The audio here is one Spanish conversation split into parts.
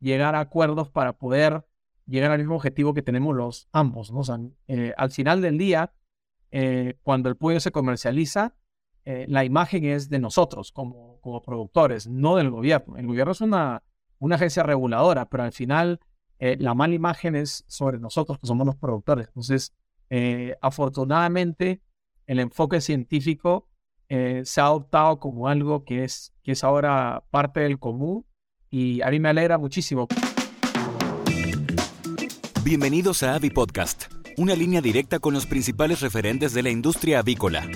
llegar a acuerdos para poder llegar al mismo objetivo que tenemos los ambos. ¿no? Eh, al final del día, eh, cuando el pollo se comercializa, eh, la imagen es de nosotros como, como productores, no del gobierno. El gobierno es una, una agencia reguladora, pero al final la mala imagen es sobre nosotros, que somos los productores. Entonces, afortunadamente, el enfoque científico se ha adoptado como algo que es, que es ahora parte del común y a mí me alegra muchísimo. Bienvenidos a Avi Podcast, una línea directa con los principales referentes de la industria avícola.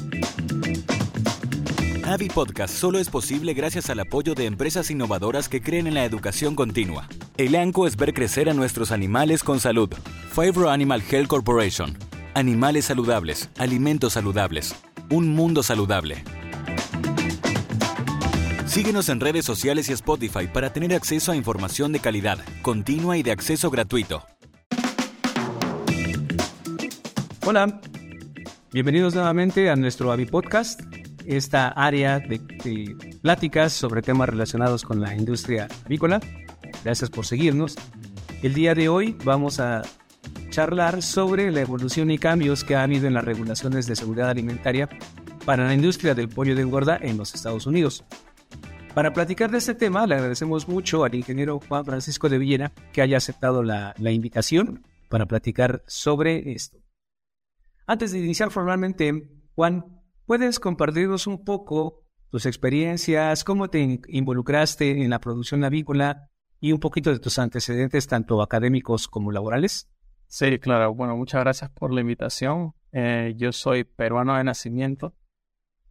Avi Podcast solo es posible gracias al apoyo de empresas innovadoras que creen en la educación continua. El ANCO es ver crecer a nuestros animales con salud. Fibro Animal Health Corporation. Animales saludables, alimentos saludables, un mundo saludable. Síguenos en redes sociales y Spotify para tener acceso a información de calidad, continua y de acceso gratuito. Hola, bienvenidos nuevamente a nuestro Avi Podcast, esta área de, pláticas sobre temas relacionados con la industria avícola. Gracias por seguirnos. El día de hoy vamos a charlar sobre la evolución y cambios que ha habido en las regulaciones de seguridad alimentaria para la industria del pollo de engorda en los Estados Unidos. Para platicar de este tema, le agradecemos mucho al ingeniero Juan Francisco de Villena que haya aceptado la, invitación para platicar sobre esto. Antes de iniciar formalmente, Juan, ¿puedes compartirnos un poco tus experiencias, cómo te involucraste en la producción avícola y un poquito de tus antecedentes, tanto académicos como laborales? Sí, claro. Bueno, muchas gracias por la invitación. Eh, yo soy peruano de nacimiento.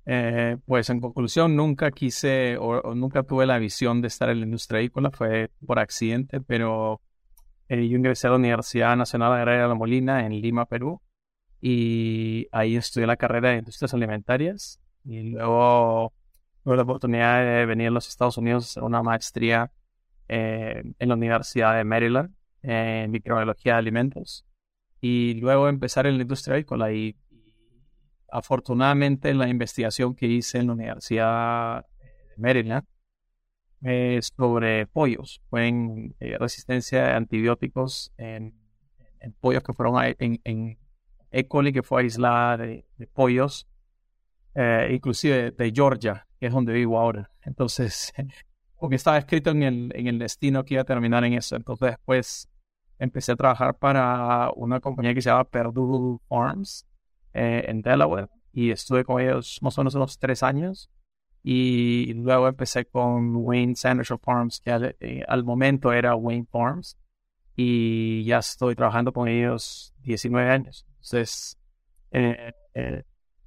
Eh, pues en conclusión, nunca quise o, nunca tuve la visión de estar en la industria agrícola, fue por accidente, pero eh, yo ingresé a la Universidad Nacional Agraria de La Molina en Lima, Perú, y ahí estudié la carrera de Industrias Alimentarias y luego tuve la oportunidad de venir a los Estados Unidos a hacer una maestría eh, en la Universidad de Maryland en microbiología de alimentos y luego empezar en la industria agrícola y afortunadamente la investigación que hice en la Universidad de Maryland es sobre pollos, fue en eh, resistencia a antibióticos en, pollos que fueron en, en, E. coli que fue aislada de, pollos, eh, inclusive de Georgia, que es donde vivo ahora. Entonces, porque estaba escrito en el, en el destino que iba a terminar en eso. Entonces después empecé a trabajar para una compañía que se llama Perdue Farms, eh, en Delaware y estuve con ellos más o menos unos tres años. Y luego empecé con Wayne Sanders Farms, que al, eh, momento era Wayne Farms. Y ya estoy trabajando con ellos 19 años. Entonces, eh,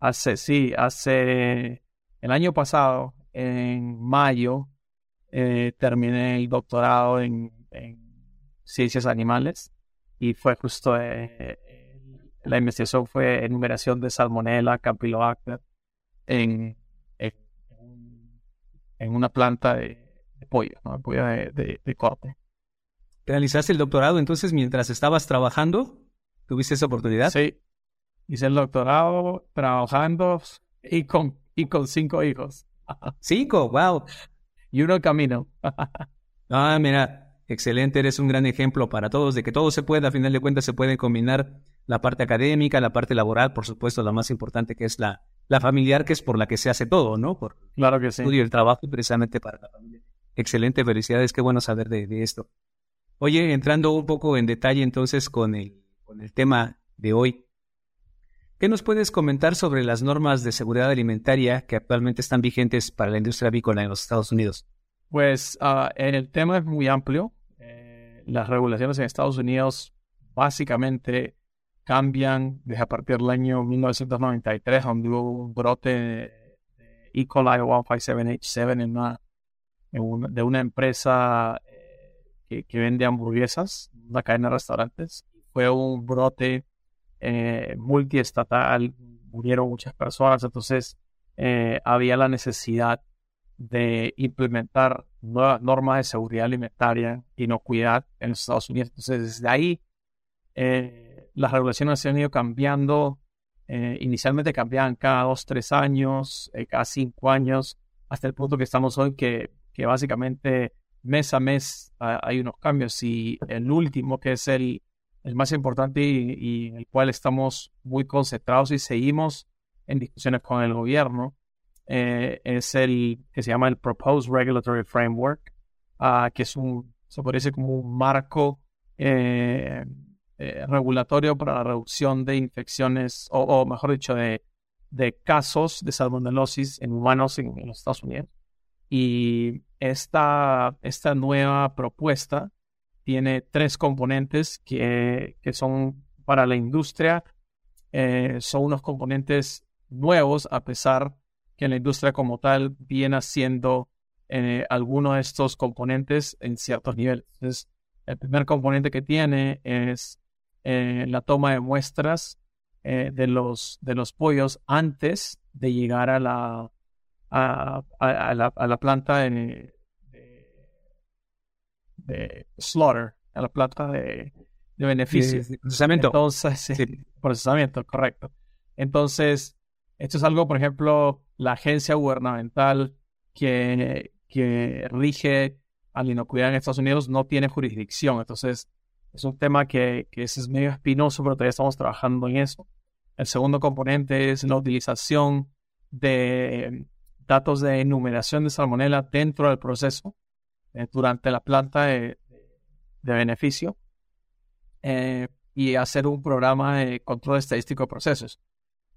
hace, sí, hace el año pasado, en mayo, terminé el doctorado en, en, ciencias animales y fue justo la investigación fue enumeración de salmonella, campylobacter en, en, una planta de, pollo, ¿no? pollo de, de, corte. ¿Realizaste el doctorado entonces mientras estabas trabajando? ¿Tuviste esa oportunidad? Sí. Hice el doctorado trabajando y con, y con cinco hijos. ¿Cinco? ¡Wow! Y uno camino. ah, mira, excelente. Eres un gran ejemplo para todos de que todo se puede, a final de cuentas, se puede combinar la parte académica, la parte laboral, por supuesto, la más importante que es la, la familiar, que es por la que se hace todo, ¿no? Por claro que sí. estudio el trabajo precisamente para la familia. Excelente, felicidades, qué bueno saber de, esto. Oye, entrando un poco en detalle entonces con el, con el tema de hoy, ¿qué nos puedes comentar sobre las normas de seguridad alimentaria que actualmente están vigentes para la industria avícola en los Estados Unidos? Pues uh, el tema es muy amplio. Eh, las regulaciones en Estados Unidos básicamente cambian desde a partir del año 1993, donde hubo un brote de E. coli 157H7 en una, de una empresa eh, que, vende hamburguesas, una cadena de restaurantes. Fue un brote eh, multiestatal, murieron muchas personas, entonces eh, había la necesidad de implementar nuevas normas de seguridad alimentaria, y inocuidad en Estados Unidos. Entonces, desde ahí eh, las regulaciones se han ido cambiando. Eh, inicialmente cambiaban cada dos, tres años, eh, cada cinco años, hasta el punto que estamos hoy, que, que básicamente mes a mes hay unos cambios y el último, que es el, el más importante y, en el cual estamos muy concentrados y seguimos en discusiones con el gobierno, eh, es el que se llama el Proposed Regulatory Framework, uh, que es un, se parece como un marco eh, eh, regulatorio para la reducción de infecciones, o, mejor dicho, de, de, casos de salmonelosis en humanos en, los Estados Unidos. Y esta, esta nueva propuesta tiene tres componentes que, que son para la industria, eh, son unos componentes nuevos a pesar que la industria como tal viene haciendo eh, algunos de estos componentes en ciertos niveles. Entonces, el primer componente que tiene es eh, la toma de muestras eh, de, los, de los pollos antes de llegar a la, a, la, a la, planta de, de, slaughter, a la planta de, de beneficio. procesamiento. Entonces, procesamiento, correcto. Entonces, esto es algo, por ejemplo, la agencia gubernamental que, que rige a la inocuidad en Estados Unidos no tiene jurisdicción. Entonces, es un tema que, que es medio espinoso, pero todavía estamos trabajando en eso. El segundo componente es la utilización de datos de enumeración de salmonella dentro del proceso eh, durante la planta de, beneficio eh, y hacer un programa de control estadístico de procesos.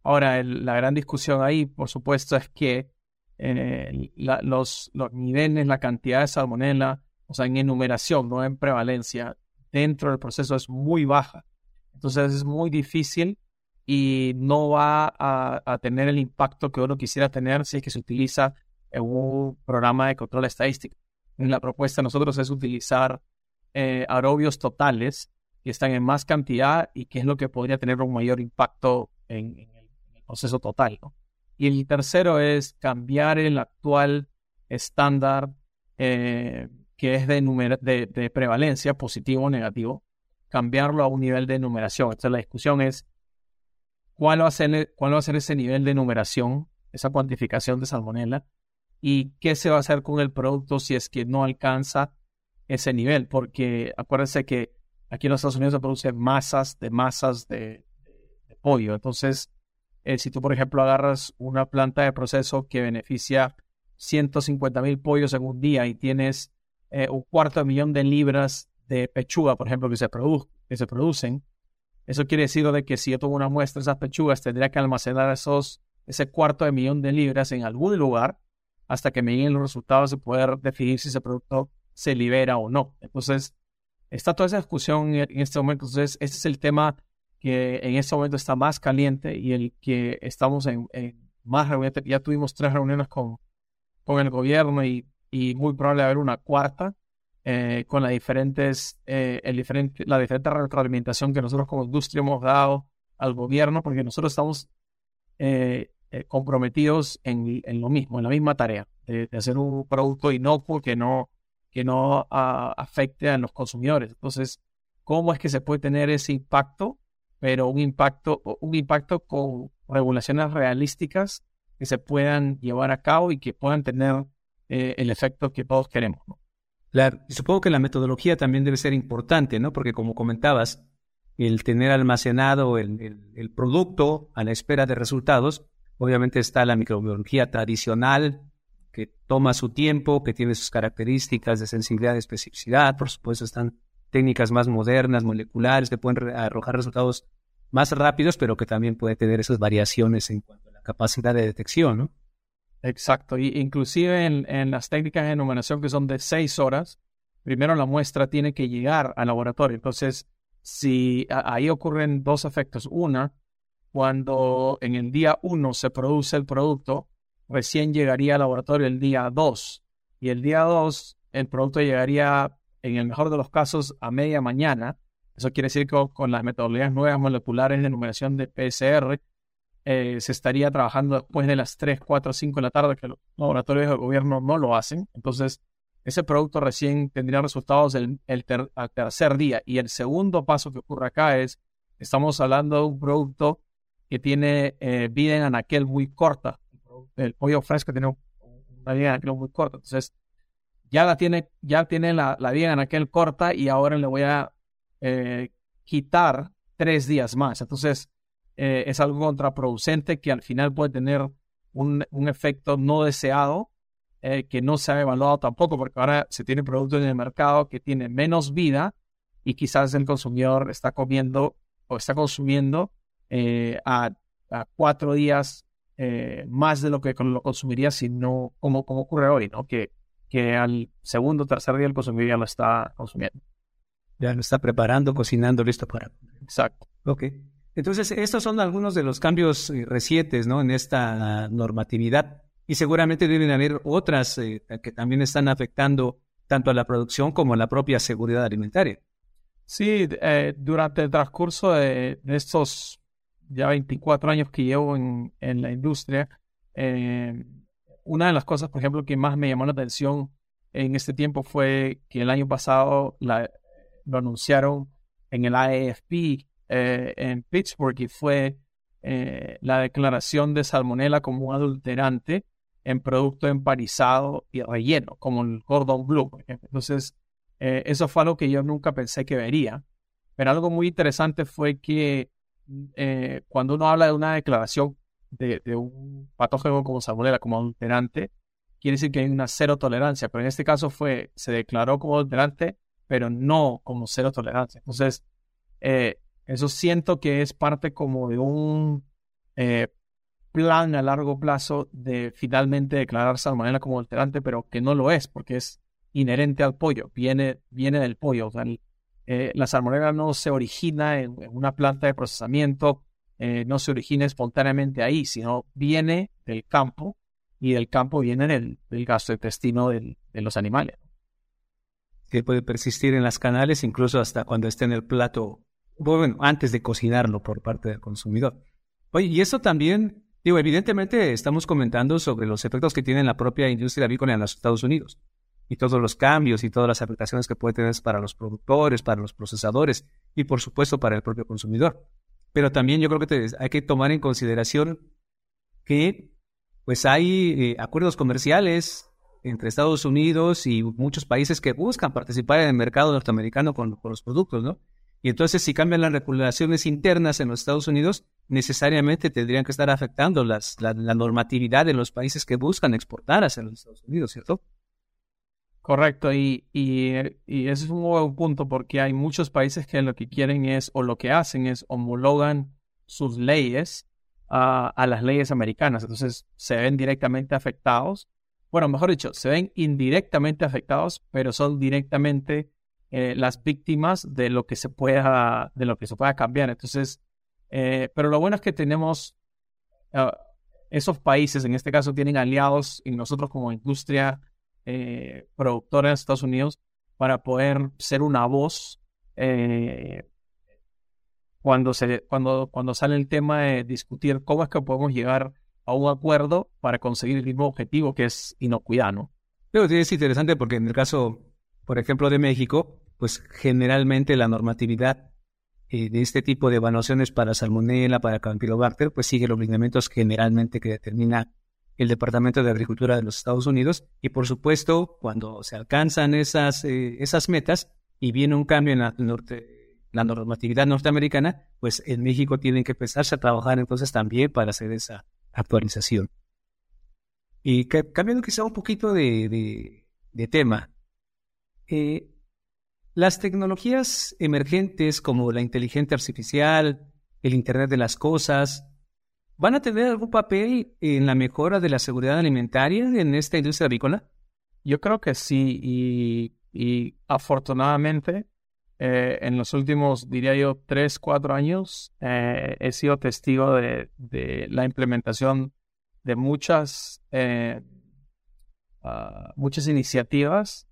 Ahora, la gran discusión ahí, por supuesto, es que eh, los, los niveles, la cantidad de salmonella, o sea, en enumeración, no en prevalencia, dentro del proceso es muy baja. Entonces es muy difícil y no va a, tener el impacto que uno quisiera tener si es que se utiliza en un programa de control estadístico. En la propuesta de nosotros es utilizar eh, aerobios totales que están en más cantidad y que es lo que podría tener un mayor impacto en, el, proceso total. Y el tercero es cambiar el actual estándar eh, que es de, de, prevalencia, positivo o negativo, cambiarlo a un nivel de numeración. Entonces la discusión es cuál va a ser, cuál va a ser ese nivel de numeración, esa cuantificación de salmonella, y qué se va a hacer con el producto si es que no alcanza ese nivel, porque acuérdense que aquí en los Estados Unidos se producen masas de masas de, pollo. Entonces, eh, si tú, por ejemplo, agarras una planta de proceso que beneficia 150 mil pollos en un día y tienes eh, un cuarto de millón de libras de pechuga, por ejemplo, que se, que se producen, eso quiere decir de que si yo tomo una muestra de esas pechugas, tendría que almacenar esos, ese cuarto de millón de libras en algún lugar hasta que me lleguen los resultados de poder definir si ese producto se libera o no. Entonces, está toda esa discusión en este momento. Entonces, este es el tema que en este momento está más caliente y el que estamos en, más reuniones. Ya tuvimos tres reuniones con, con el gobierno y y muy probable haber una cuarta eh, con las diferentes, eh, el diferente, la diferente retroalimentación que nosotros como industria hemos dado al gobierno, porque nosotros estamos eh, comprometidos en, en, lo mismo, en la misma tarea, de, hacer un producto inocuo que no, que no afecte a los consumidores. Entonces, ¿cómo es que se puede tener ese impacto? Pero un impacto, un impacto con regulaciones realísticas que se puedan llevar a cabo y que puedan tener eh, el efecto que todos queremos. Y supongo que la metodología también debe ser importante, ¿no? Porque como comentabas, el tener almacenado el, producto a la espera de resultados, obviamente está la microbiología tradicional, que toma su tiempo, que tiene sus características de sensibilidad y especificidad, por supuesto están técnicas más modernas, moleculares, que pueden arrojar resultados más rápidos, pero que también puede tener esas variaciones en cuanto a la capacidad de detección, ¿no? Exacto, y inclusive en, las técnicas de enumeración que son de seis horas, primero la muestra tiene que llegar al laboratorio. Entonces, si ahí ocurren dos efectos. Una, cuando en el día uno se produce el producto, recién llegaría al laboratorio el día dos. Y el día dos, el producto llegaría, en el mejor de los casos, a media mañana. Eso quiere decir que con las metodologías nuevas moleculares de enumeración de PCR, eh, se estaría trabajando después de las 3, 4, 5 de la tarde, que los laboratorios del gobierno no lo hacen. Entonces, ese producto recién tendría resultados el, tercer día. Y el segundo paso que ocurre acá es, estamos hablando de un producto que tiene eh, vida en anaquel muy corta. El pollo fresco tiene una vida en anaquel muy corta. Entonces, ya la tiene, ya tiene la, vía en aquel corta y ahora le voy a eh, quitar tres días más. Entonces, eh, es algo contraproducente que al final puede tener un, un efecto no deseado eh, que no se ha evaluado tampoco, porque ahora se tiene productos en el mercado que tienen menos vida y quizás el consumidor está comiendo o está consumiendo a, a, cuatro días más de lo que lo consumiría si no, como, como ocurre hoy, ¿no? Que que al segundo o tercer día el consumidor ya lo está consumiendo. Ya lo está preparando, cocinando, listo para. Exacto. Ok. Entonces, estos son algunos de los cambios eh, recientes en esta normatividad y seguramente deben haber otras eh, que también están afectando tanto a la producción como a la propia seguridad alimentaria. Sí, eh, durante el transcurso de, estos ya 24 años que llevo en, la industria, una de las cosas, por ejemplo, que más me llamó la atención en este tiempo fue que el año pasado lo anunciaron en el AFP eh, en Pittsburgh y fue eh, la declaración de salmonella como un adulterante en producto emparizado y relleno, como el Gordon Blue. Entonces, eh, eso fue algo que yo nunca pensé que vería. Pero algo muy interesante fue que cuando uno habla de una declaración de, un patógeno como salmonella, como adulterante, quiere decir que hay una cero tolerancia, pero en este caso fue, se declaró como adulterante, pero no como cero tolerancia. Entonces, eh, eso siento que es parte como de un eh, plan a largo plazo de finalmente declarar salmonella como adulterante, pero que no lo es, porque es inherente al pollo, viene, viene del pollo. O sea, eh, la salmonella no se origina en, una planta de procesamiento, eh, no se origina espontáneamente ahí, sino viene del campo y del campo viene del, del gastrointestino de los animales. Que puede persistir en las canales incluso hasta cuando esté en el plato, bueno, antes de cocinarlo por parte del consumidor. Oye, y eso también, digo, evidentemente estamos comentando sobre los efectos que tiene la propia industria avícola en los Estados Unidos y todos los cambios y todas las afectaciones que puede tener para los productores, para los procesadores y por supuesto para el propio consumidor. Pero también yo creo que hay que tomar en consideración que pues hay eh, acuerdos comerciales entre Estados Unidos y muchos países que buscan participar en el mercado norteamericano con, los productos, ¿no? Y entonces si cambian las regulaciones internas en los Estados Unidos, necesariamente tendrían que estar afectando las, la, la normatividad de los países que buscan exportar hacia los Estados Unidos, ¿cierto? Correcto, y, y, y, ese es un buen punto porque hay muchos países que lo que quieren es, o lo que hacen es homologan sus leyes a las leyes americanas. Entonces se ven directamente afectados. Bueno, mejor dicho, se ven indirectamente afectados, pero son directamente eh, las víctimas de lo que se pueda, de lo que se pueda cambiar. Entonces, eh, pero lo bueno es que tenemos ah, esos países, en este caso, tienen aliados y nosotros como industria eh, productora de Estados Unidos para poder ser una voz cuando, se, cuando, cuando sale el tema de discutir cómo es que podemos llegar a un acuerdo para conseguir el mismo objetivo que es inocuidad, ¿no? Es interesante porque en el caso, por ejemplo, de México, pues generalmente la normatividad eh, de este tipo de evaluaciones para salmonella, para campylobacter, pues sigue los lineamientos generalmente que determina el Departamento de Agricultura de los Estados Unidos y por supuesto cuando se alcanzan esas, eh, esas metas y viene un cambio en la, normatividad norteamericana, pues en México tienen que empezarse a trabajar entonces también para hacer esa actualización. Y cambiando quizá un poquito de, tema, eh, las tecnologías emergentes como la inteligencia artificial, el Internet de las Cosas, ¿Van a tener algún papel en la mejora de la seguridad alimentaria en esta industria avícola? Yo creo que sí, y, afortunadamente eh, en los últimos, diría yo, tres, cuatro años eh, he sido testigo de, la implementación de muchas, ah, muchas iniciativas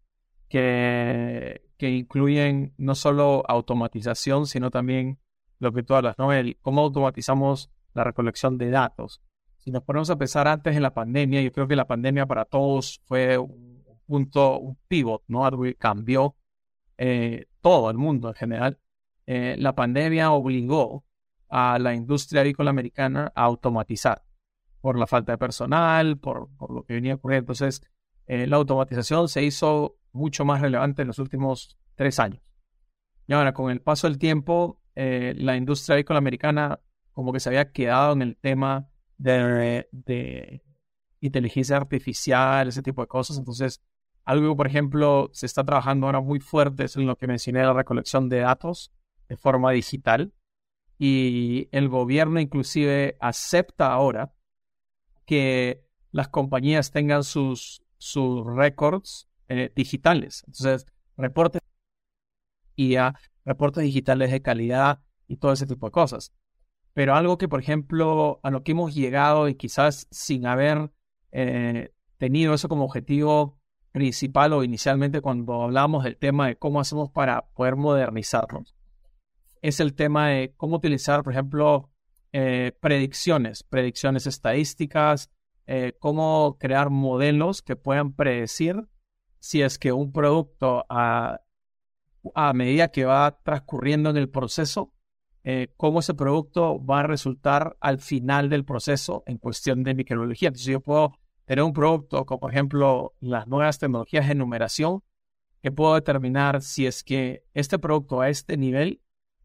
que, que incluyen no solo automatización, sino también lo que tú hablas, ¿no? Cómo automatizamos la recolección de datos. Si nos ponemos a pensar antes en la pandemia, yo creo que la pandemia para todos fue un punto, un pivot, ¿no? Cambió eh, todo el mundo en general. Eh, la pandemia obligó a la industria agrícola americana a automatizar por la falta de personal, por, por lo que venía ocurriendo. Entonces, eh, la automatización se hizo mucho más relevante en los últimos tres años. Y ahora, con el paso del tiempo, eh, la industria agrícola americana como que se había quedado en el tema de, inteligencia artificial, ese tipo de cosas. Entonces, algo por ejemplo, se está trabajando ahora muy fuerte es en lo que mencioné, la recolección de datos de forma digital. Y el gobierno inclusive acepta ahora que las compañías tengan sus, sus récords eh, digitales. Entonces, reportes y a reportes digitales de calidad y todo ese tipo de cosas. Pero algo que, por ejemplo, a lo que hemos llegado y quizás sin haber eh, tenido eso como objetivo principal o inicialmente cuando hablamos del tema de cómo hacemos para poder modernizarnos, es el tema de cómo utilizar, por ejemplo, eh, predicciones, predicciones estadísticas, eh, cómo crear modelos que puedan predecir si es que un producto a, medida que va transcurriendo en el proceso, eh, cómo ese producto va a resultar al final del proceso en cuestión de microbiología. Entonces yo puedo tener un producto como por ejemplo las nuevas tecnologías de numeración que puedo determinar si es que este producto a este nivel,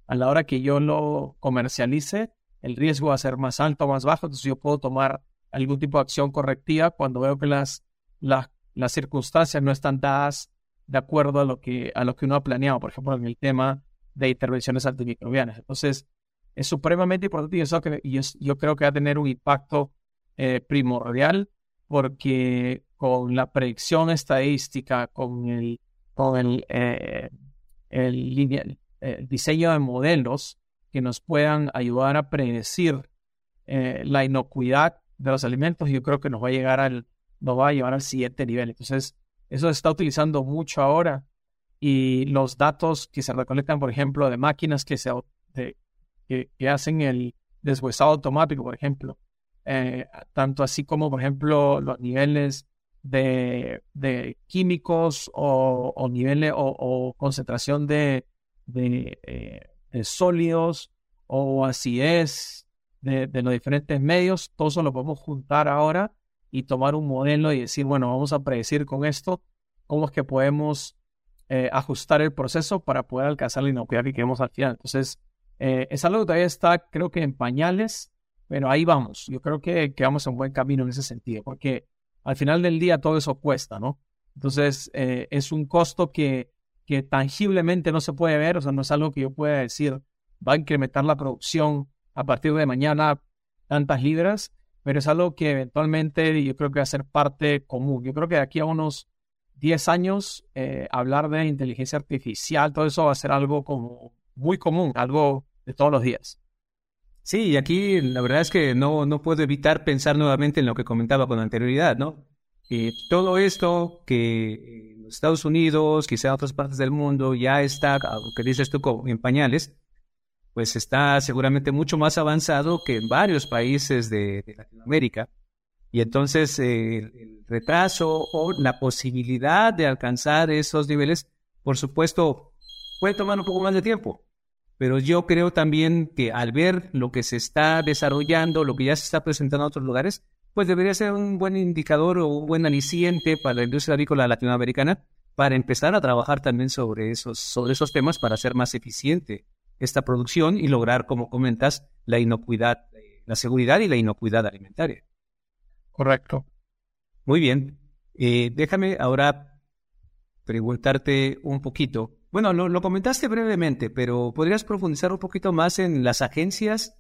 a la hora que yo lo comercialice, el riesgo va a ser más alto o más bajo. Entonces yo puedo tomar algún tipo de acción correctiva cuando veo que las, las, las circunstancias no están dadas de acuerdo a lo que, a lo que uno ha planeado, por ejemplo, en el tema de intervenciones antimicrobianas. Entonces, es supremamente importante y eso que, yo, creo que va a tener un impacto eh, primordial porque con la predicción estadística, con el, con el, eh, el, el, diseño de modelos que nos puedan ayudar a predecir eh, la inocuidad de los alimentos, yo creo que nos va a llegar al, nos va a llevar al siguiente nivel. Entonces, eso se está utilizando mucho ahora y los datos que se recolectan, por ejemplo, de máquinas que, se, que, hacen el deshuesado automático, por ejemplo, eh, tanto así como, por ejemplo, los niveles de, de químicos o, niveles o, concentración de, de, eh, de sólidos o acidez de, los diferentes medios, todo eso lo podemos juntar ahora y tomar un modelo y decir, bueno, vamos a predecir con esto cómo es que podemos eh, ajustar el proceso para poder alcanzar la inocuidad que queremos al final. Entonces, eh, es algo que todavía está, creo que en pañales, pero ahí vamos. Yo creo que, que vamos en buen camino en ese sentido, porque al final del día todo eso cuesta, ¿no? Entonces, eh, es un costo que, que tangiblemente no se puede ver, o sea, no es algo que yo pueda decir, va a incrementar la producción a partir de mañana tantas libras, pero es algo que eventualmente yo creo que va a ser parte común. Yo creo que de aquí a unos 10 años eh, hablar de inteligencia artificial, todo eso va a ser algo como muy común, algo de todos los días. Sí, y aquí la verdad es que no, no puedo evitar pensar nuevamente en lo que comentaba con anterioridad, ¿no? Que todo esto que en Estados Unidos, quizá en otras partes del mundo, ya está, que dices tú, en pañales, pues está seguramente mucho más avanzado que en varios países de, Latinoamérica. Y entonces eh, el retraso o la posibilidad de alcanzar esos niveles, por supuesto, puede tomar un poco más de tiempo. Pero yo creo también que al ver lo que se está desarrollando, lo que ya se está presentando en otros lugares, pues debería ser un buen indicador o un buen aliciente para la industria agrícola latinoamericana para empezar a trabajar también sobre esos, sobre esos temas para ser más eficiente esta producción y lograr, como comentas, la inocuidad, la seguridad y la inocuidad alimentaria. Correcto. Muy bien. Eh, déjame ahora preguntarte un poquito. Bueno, lo, comentaste brevemente, pero ¿podrías profundizar un poquito más en las agencias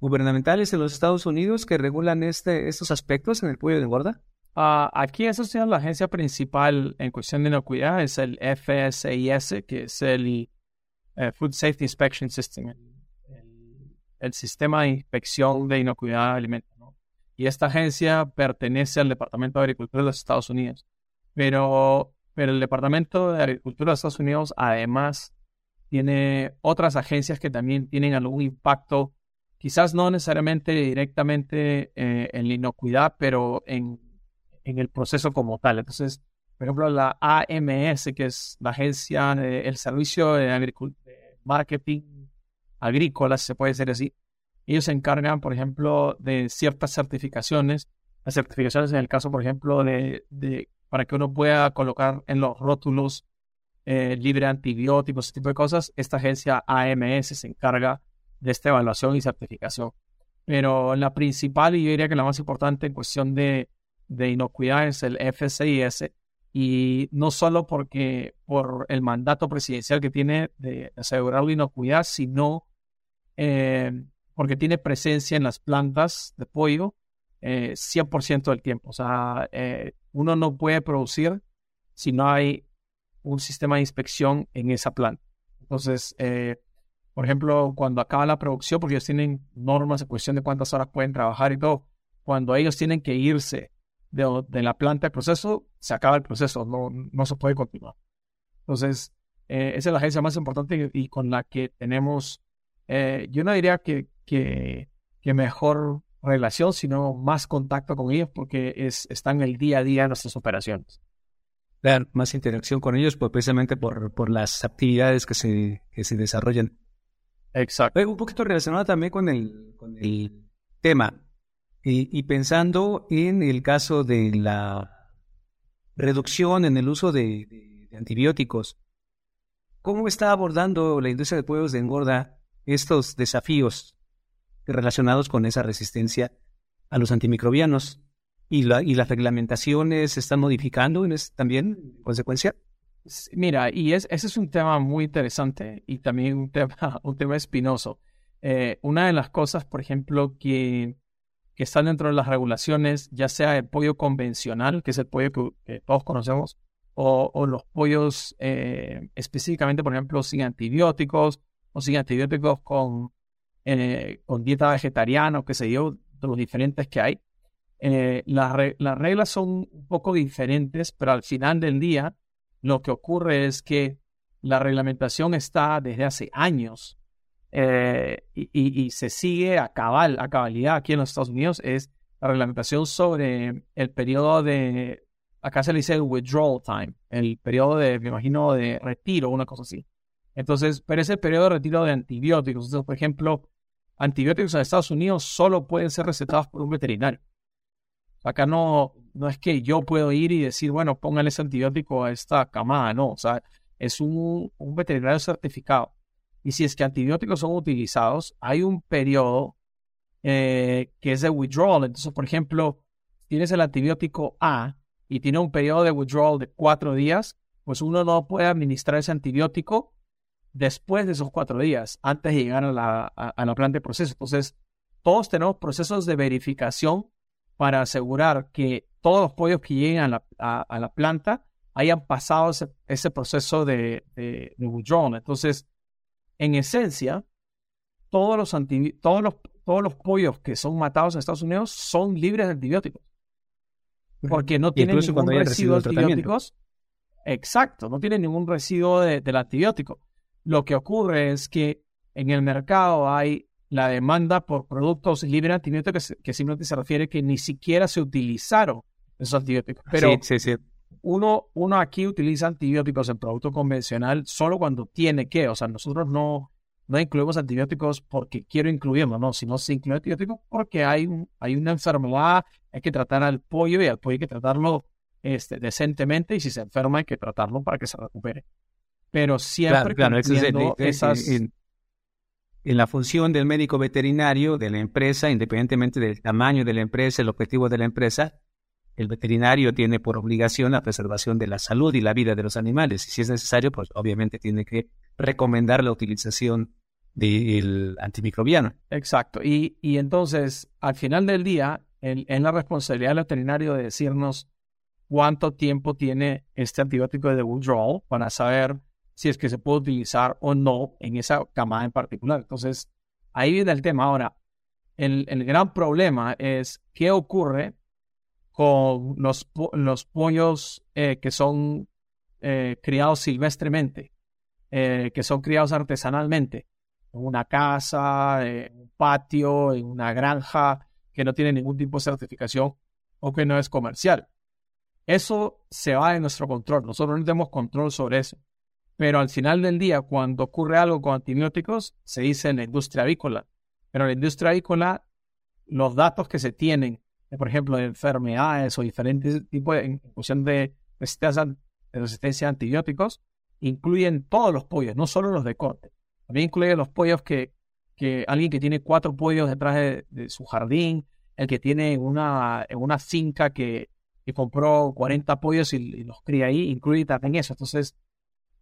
gubernamentales en los Estados Unidos que regulan este, estos aspectos en el pollo de engorda? Uh, aquí es la agencia principal en cuestión de inocuidad, es el FSIS, que es el eh, Food Safety Inspection System, el, sistema de inspección de inocuidad de alimentos. Y esta agencia pertenece al Departamento de Agricultura de los Estados Unidos. Pero, pero el Departamento de Agricultura de los Estados Unidos además tiene otras agencias que también tienen algún impacto, quizás no necesariamente directamente eh, en la inocuidad, pero en, en el proceso como tal. Entonces, por ejemplo, la AMS, que es la agencia, el servicio de, marketing agrícola, se puede decir así. Ellos se encargan, por ejemplo, de ciertas certificaciones. Las certificaciones en el caso, por ejemplo, de, para que uno pueda colocar en los rótulos eh, libre antibióticos, ese tipo de cosas, esta agencia AMS se encarga de esta evaluación y certificación. Pero la principal, y yo diría que la más importante en cuestión de, de inocuidad es el FCIS, y no solo porque por el mandato presidencial que tiene de asegurar la inocuidad, sino eh, porque tiene presencia en las plantas de pollo eh, 100% del tiempo. O sea, eh, uno no puede producir si no hay un sistema de inspección en esa planta. Entonces, eh, por ejemplo, cuando acaba la producción, porque ellos tienen normas en cuestión de cuántas horas pueden trabajar y todo, cuando ellos tienen que irse de, la planta de proceso, se acaba el proceso, no, no se puede continuar. Entonces, eh, esa es la agencia más importante y, con la que tenemos, eh, yo no diría que, que, mejor relación, sino más contacto con ellos porque es, están el día a día en nuestras operaciones. Claro, más interacción con ellos pues, precisamente por, por las actividades que se, que se desarrollan. Exacto. Un poquito relacionado también con el, con el tema. Y, pensando en el caso de la reducción en el uso de, antibióticos, ¿cómo está abordando la industria de pollos de engorda estos desafíos relacionados con esa resistencia a los antimicrobianos? ¿Y, la, y las reglamentaciones se están modificando en también en consecuencia? Mira, y es, ese es un tema muy interesante y también un tema, un tema espinoso. Eh, una de las cosas, por ejemplo, que que están dentro de las regulaciones, ya sea el pollo convencional, que es el pollo que, todos conocemos, o, los pollos eh, específicamente, por ejemplo, sin antibióticos o sin antibióticos con, eh, con dieta vegetariana o qué sé yo, de los diferentes que hay. Eh, las reglas son un poco diferentes, pero al final del día lo que ocurre es que la reglamentación está desde hace años eh, y, se sigue a cabal, a cabalidad aquí en los Estados Unidos, es la reglamentación sobre el periodo de, acá se le dice withdrawal time, el periodo de, me imagino, de retiro, una cosa así. Entonces, pero es el periodo de retiro de antibióticos. Entonces, por ejemplo, antibióticos en Estados Unidos solo pueden ser recetados por un veterinario. Acá no, no es que yo puedo ir y decir, bueno, póngale ese antibiótico a esta camada, no. O sea, es un veterinario certificado. Y si es que antibióticos son utilizados, hay un periodo eh, que es de withdrawal. Entonces, por ejemplo, tienes el antibiótico A y tiene un periodo de withdrawal de cuatro días, pues uno no puede administrar ese antibiótico después de esos cuatro días, antes de llegar a la, a, la planta de proceso. Entonces, todos tenemos procesos de verificación para asegurar que todos los pollos que lleguen a la, a, la planta hayan pasado ese, proceso de, de, de withdrawal. Entonces, en esencia, todos los, todos los, todos los pollos que son matados en Estados Unidos son libres de antibióticos. Porque no tienen ningún residuo de antibióticos. Exacto, no tienen ningún residuo del antibiótico. Lo que ocurre es que en el mercado hay la demanda por productos libres de antibióticos que, simplemente se refiere que ni siquiera se utilizaron esos antibióticos. Pero sí, sí, sí uno, uno aquí utiliza antibióticos en producto convencional solo cuando tiene que. O sea, nosotros no, no incluimos antibióticos porque quiero incluirlo, no, sino se incluye antibióticos porque hay, hay una enfermedad, hay que tratar al pollo y al pollo hay que tratarlo este, decentemente y si se enferma hay que tratarlo para que se recupere. Pero siempre claro, esas... en, la función del médico veterinario de la empresa, independientemente del tamaño de la empresa, el objetivo de la empresa, el veterinario tiene por obligación la preservación de la salud y la vida de los animales. Y si es necesario, pues obviamente tiene que recomendar la utilización del antimicrobiano. Exacto. Y, y entonces, al final del día, en, la responsabilidad del veterinario de decirnos cuánto tiempo tiene este antibiótico de withdrawal para saber si es que se puede utilizar o no en esa camada en particular. Entonces, ahí viene el tema. Ahora, el, el gran problema es qué ocurre con los, los pollos eh, que son eh, criados silvestremente, eh, que son criados artesanalmente, en una casa, en un patio, en una granja, que no tiene ningún tipo de certificación o que no es comercial. Eso se va de nuestro control. Nosotros no tenemos control sobre eso. Pero al final del día, cuando ocurre algo con antibióticos, se dice en la industria avícola. Pero en la industria avícola, los datos que se tienen por ejemplo, de enfermedades o diferentes tipos de, en cuestión de resistencia, resistencia a antibióticos, incluyen todos los pollos, no solo los de corte. También incluye los pollos que, que alguien que tiene cuatro pollos detrás de, su jardín, el que tiene una, una finca que, que compró 40 pollos y, los cría ahí, incluye también eso. Entonces,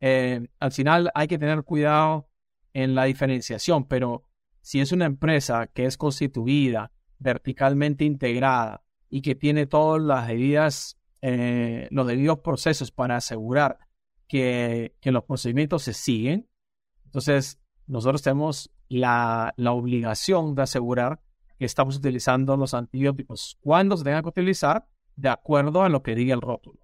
eh, al final hay que tener cuidado en la diferenciación, pero si es una empresa que es constituida, verticalmente integrada y que tiene todas las debidas, eh, los debidos procesos para asegurar que, que, los procedimientos se siguen, entonces nosotros tenemos la, la obligación de asegurar que estamos utilizando los antibióticos cuando se tengan que utilizar de acuerdo a lo que diga el rótulo.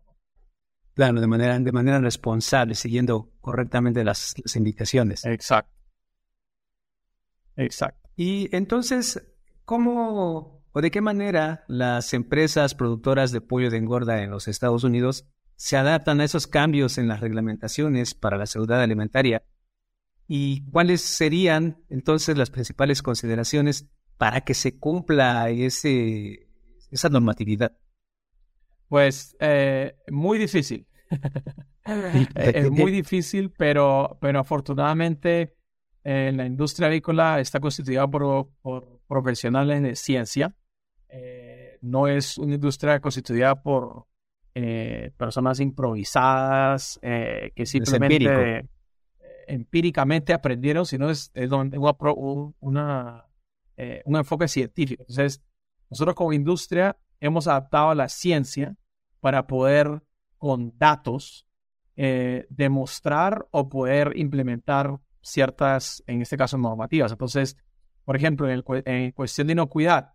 Claro, de manera, de manera responsable, siguiendo correctamente las, las indicaciones. Exacto. Exacto. Y entonces, ¿cómo o de qué manera las empresas productoras de pollo de engorda en los Estados Unidos se adaptan a esos cambios en las reglamentaciones para la seguridad alimentaria? ¿Y cuáles serían entonces las principales consideraciones para que se cumpla ese, esa normatividad? Pues eh, muy difícil. es muy difícil, pero, pero afortunadamente eh, la industria avícola está constituida por, profesionales de ciencia. Eh, no es una industria constituida por eh, personas improvisadas que simplemente empíricamente aprendieron, sino es, un, una, un enfoque científico. Entonces, nosotros como industria hemos adaptado a la ciencia para poder, con datos, demostrar o poder implementar ciertas, en este caso, normativas. Entonces, por ejemplo, en, cuestión de inocuidad,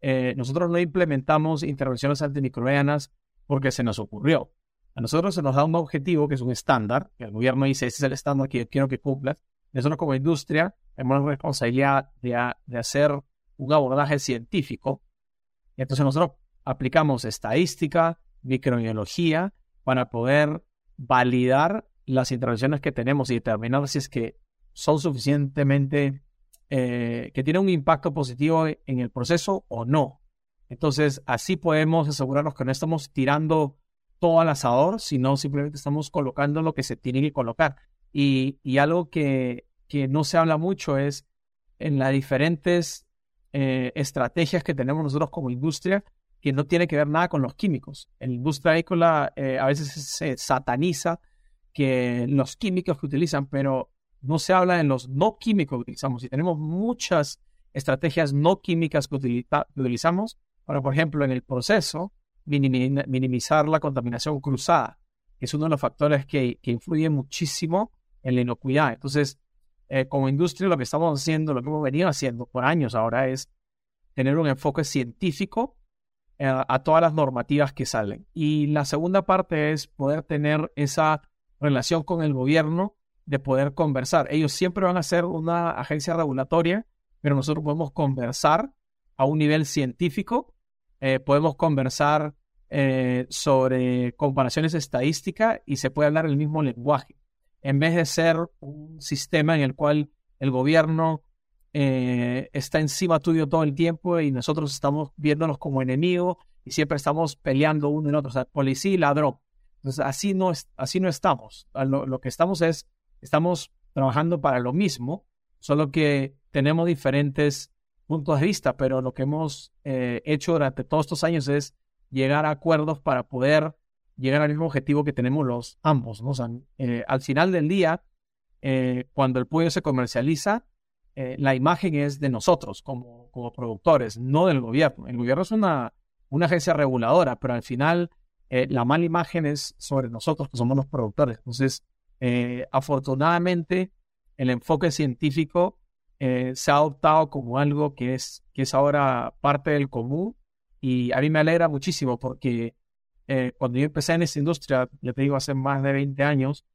eh, nosotros no implementamos intervenciones antimicrobianas porque se nos ocurrió. A nosotros se nos da un objetivo que es un estándar, que el gobierno dice, ese es el estándar que yo quiero que cumplas. Nosotros como industria tenemos la responsabilidad de, de hacer un abordaje científico. Y entonces nosotros aplicamos estadística, microbiología, para poder validar las intervenciones que tenemos y determinar si es que son suficientemente, eh, que tienen un impacto positivo en el proceso o no. Entonces, así podemos asegurarnos que no estamos tirando todo al asador, sino simplemente estamos colocando lo que se tiene que colocar. Y, y algo que, que, no se habla mucho es en las diferentes eh, estrategias que tenemos nosotros como industria, que no tiene que ver nada con los químicos. En la industria agrícola eh, a veces se sataniza que los químicos que utilizan, pero no se habla en los no químicos que utilizamos. Y tenemos muchas estrategias no químicas que, utilizamos para, por ejemplo, en el proceso, minimizar la contaminación cruzada, que es uno de los factores que, que influye muchísimo en la inocuidad. Entonces, eh, como industria, lo que estamos haciendo, lo que hemos venido haciendo por años ahora es tener un enfoque científico eh, a todas las normativas que salen. Y la segunda parte es poder tener esa relación con el gobierno de poder conversar. Ellos siempre van a ser una agencia regulatoria, pero nosotros podemos conversar a un nivel científico, eh, podemos conversar eh, sobre comparaciones estadísticas y se puede hablar el mismo lenguaje. En vez de ser un sistema en el cual el gobierno eh, está encima tuyo todo el tiempo y nosotros estamos viéndonos como enemigos y siempre estamos peleando uno en otro, o sea, policía y ladrón. Entonces, así no, es, así no estamos. Lo, que estamos es, estamos trabajando para lo mismo, solo que tenemos diferentes puntos de vista, pero lo que hemos eh, hecho durante todos estos años es llegar a acuerdos para poder llegar al mismo objetivo que tenemos los ambos. ¿no? Eh, al final del día, eh, cuando el pollo se comercializa, la imagen es de nosotros como, como productores, no del gobierno. El gobierno es una, una agencia reguladora, pero al final la mala imagen es sobre nosotros que somos los productores. Entonces, eh, afortunadamente, el enfoque científico eh, se ha adoptado como algo que es, que es ahora parte del común y a mí me alegra muchísimo porque cuando yo empecé en esta industria, ya te digo, hace más de 20 años,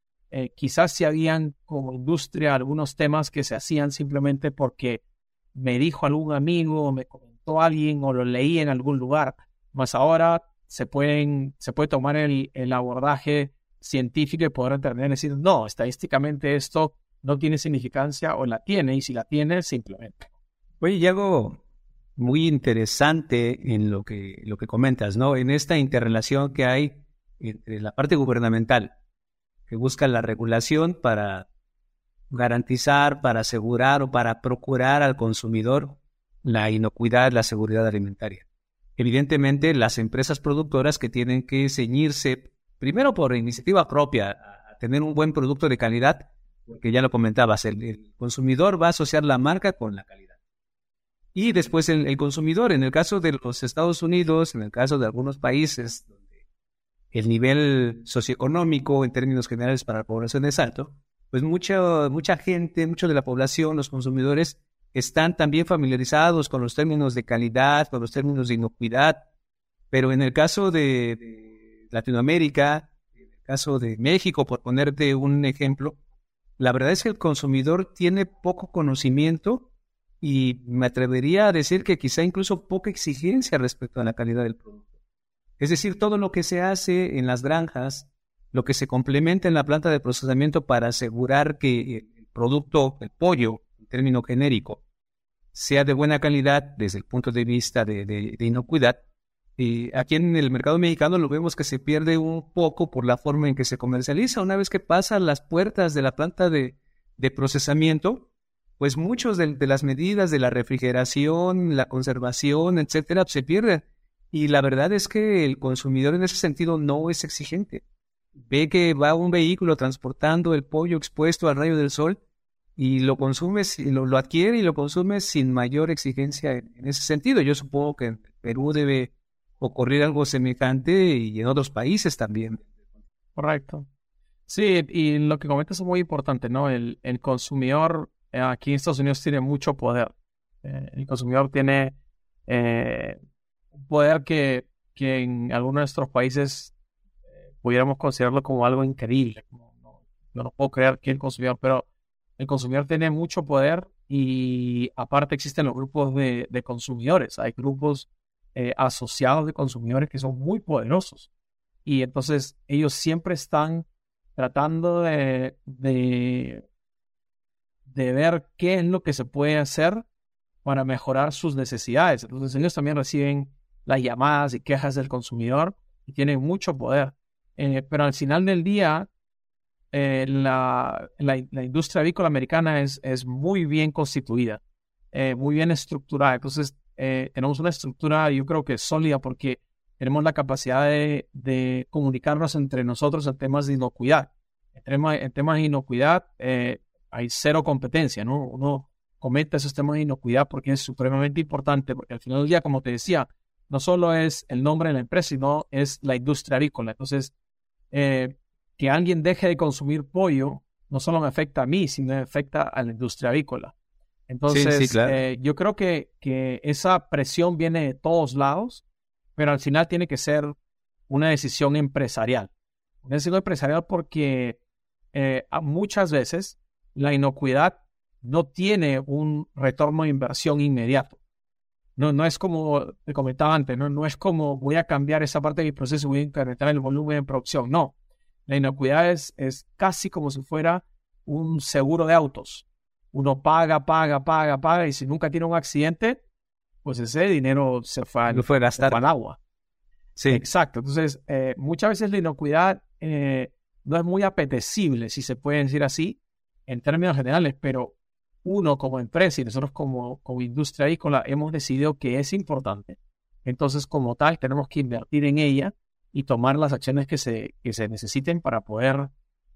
quizás si habían como industria algunos temas que se hacían simplemente porque me dijo algún amigo, me comentó alguien o lo leí en algún lugar. Más ahora se, pueden, se puede tomar el, el abordaje científico y poder entender decir, no, estadísticamente esto no tiene significancia o la tiene, y si la tiene, simplemente. Oye, y algo muy interesante en lo que, lo que comentas, ¿no? En esta interrelación que hay entre la parte gubernamental, que busca la regulación para garantizar, para asegurar o para procurar al consumidor la inocuidad, la seguridad alimentaria. Evidentemente, las empresas productoras que tienen que ceñirse, primero por iniciativa propia, a tener un buen producto de calidad, porque ya lo comentabas, el, consumidor va a asociar la marca con la calidad. Y después el, consumidor, en el caso de los Estados Unidos, en el caso de algunos países donde el nivel socioeconómico en términos generales para la población es alto, pues mucha, mucha gente, mucho de la población, los consumidores, están también familiarizados con los términos de calidad, con los términos de inocuidad, pero en el caso de, Latinoamérica, en el caso de México, por ponerte un ejemplo, la verdad es que el consumidor tiene poco conocimiento y me atrevería a decir que quizá incluso poca exigencia respecto a la calidad del producto. Es decir, todo lo que se hace en las granjas, lo que se complementa en la planta de procesamiento para asegurar que el producto, el pollo, término genérico, sea de buena calidad desde el punto de vista de, inocuidad, y aquí en el mercado mexicano lo vemos que se pierde un poco por la forma en que se comercializa. Una vez que pasan las puertas de la planta de, procesamiento, pues muchos de, las medidas de la refrigeración, la conservación, etcétera, se pierden. Y la verdad es que el consumidor en ese sentido no es exigente. Ve que va un vehículo transportando el pollo expuesto al rayo del sol y lo consumes, lo, lo adquiere y lo consume sin mayor exigencia en, ese sentido. Yo supongo que en Perú debe ocurrir algo semejante y en otros países también. Correcto. Sí, y lo que comentas es muy importante, ¿no? El, consumidor eh, aquí en Estados Unidos tiene mucho poder. Eh, el consumidor tiene eh, un poder que, que en algunos de nuestros países pudiéramos considerarlo como algo increíble. no, no puedo creer que el consumidor, pero el consumidor tiene mucho poder y aparte existen los grupos de, consumidores. Hay grupos eh, asociados de consumidores que son muy poderosos. Y entonces ellos siempre están tratando de, de, ver qué es lo que se puede hacer para mejorar sus necesidades. Entonces ellos también reciben las llamadas y quejas del consumidor y tienen mucho poder. Eh, pero al final del día, eh, la, la, industria avícola americana es, es muy bien constituida, muy bien estructurada. Entonces, eh, tenemos una estructura, yo creo que sólida, porque tenemos la capacidad de, comunicarnos entre nosotros en temas de inocuidad. En, temas de inocuidad hay cero competencia, ¿no? Uno comete esos temas de inocuidad porque es supremamente importante, porque al final del día, como te decía, no solo es el nombre de la empresa, sino es la industria avícola. Entonces, eh, que alguien deje de consumir pollo no solo me afecta a mí, sino me afecta a la industria avícola. Entonces, eh, yo creo que, que esa presión viene de todos lados, pero al final tiene que ser una decisión empresarial. Una decisión empresarial porque eh, muchas veces la inocuidad no tiene un retorno de inversión inmediato. No, no es como te comentaba antes, no, no es como voy a cambiar esa parte de mi proceso y voy a incrementar el volumen de producción. No, la inocuidad es, casi como si fuera un seguro de autos. Uno paga, paga, paga, paga y si nunca tiene un accidente, pues ese dinero se fue, al, fue gastar. al agua. Sí. Exacto. Entonces, eh, muchas veces la inocuidad eh, no es muy apetecible, si se puede decir así, en términos generales, pero uno como empresa y nosotros como, como industria agrícola hemos decidido que es importante. Entonces, como tal, tenemos que invertir en ella y tomar las acciones que se, que se necesiten para poder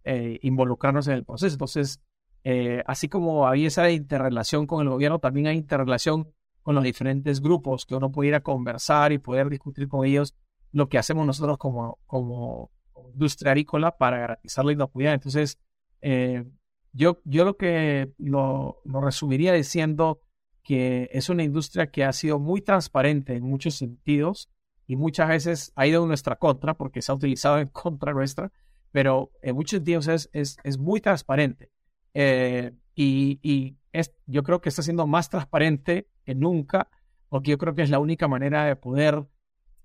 eh, involucrarnos en el proceso. Entonces, eh, así como hay esa interrelación con el gobierno, también hay interrelación con los diferentes grupos que uno puede ir a conversar y poder discutir con ellos lo que hacemos nosotros como, como, industria agrícola para garantizar la inocuidad. Entonces, eh, yo, yo lo que lo, lo resumiría diciendo que es una industria que ha sido muy transparente en muchos sentidos, y muchas veces ha ido en nuestra contra porque se ha utilizado en contra nuestra, pero en muchos sentidos es, es, muy transparente. Eh, y, yo creo que está siendo más transparente que nunca, porque yo creo que es la única manera de poder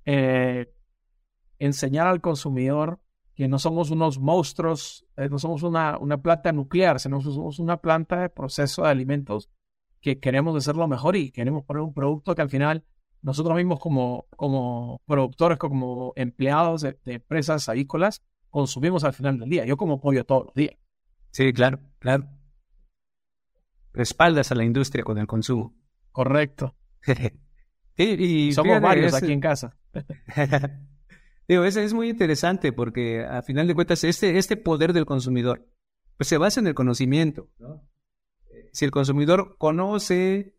eh, enseñar al consumidor que no somos unos monstruos, eh, no somos una, una planta nuclear, sino somos una planta de proceso de alimentos que queremos hacerlo mejor y queremos poner un producto que al final nosotros mismos como, como productores, como empleados de, empresas avícolas, consumimos al final del día. Yo como pollo todos los días. Sí, claro, claro. Respaldas a la industria con el consumo. Correcto. y, Somos varios aquí en casa. Digo, es, es muy interesante porque a final de cuentas este, este poder del consumidor pues se basa en el conocimiento. Si el consumidor conoce,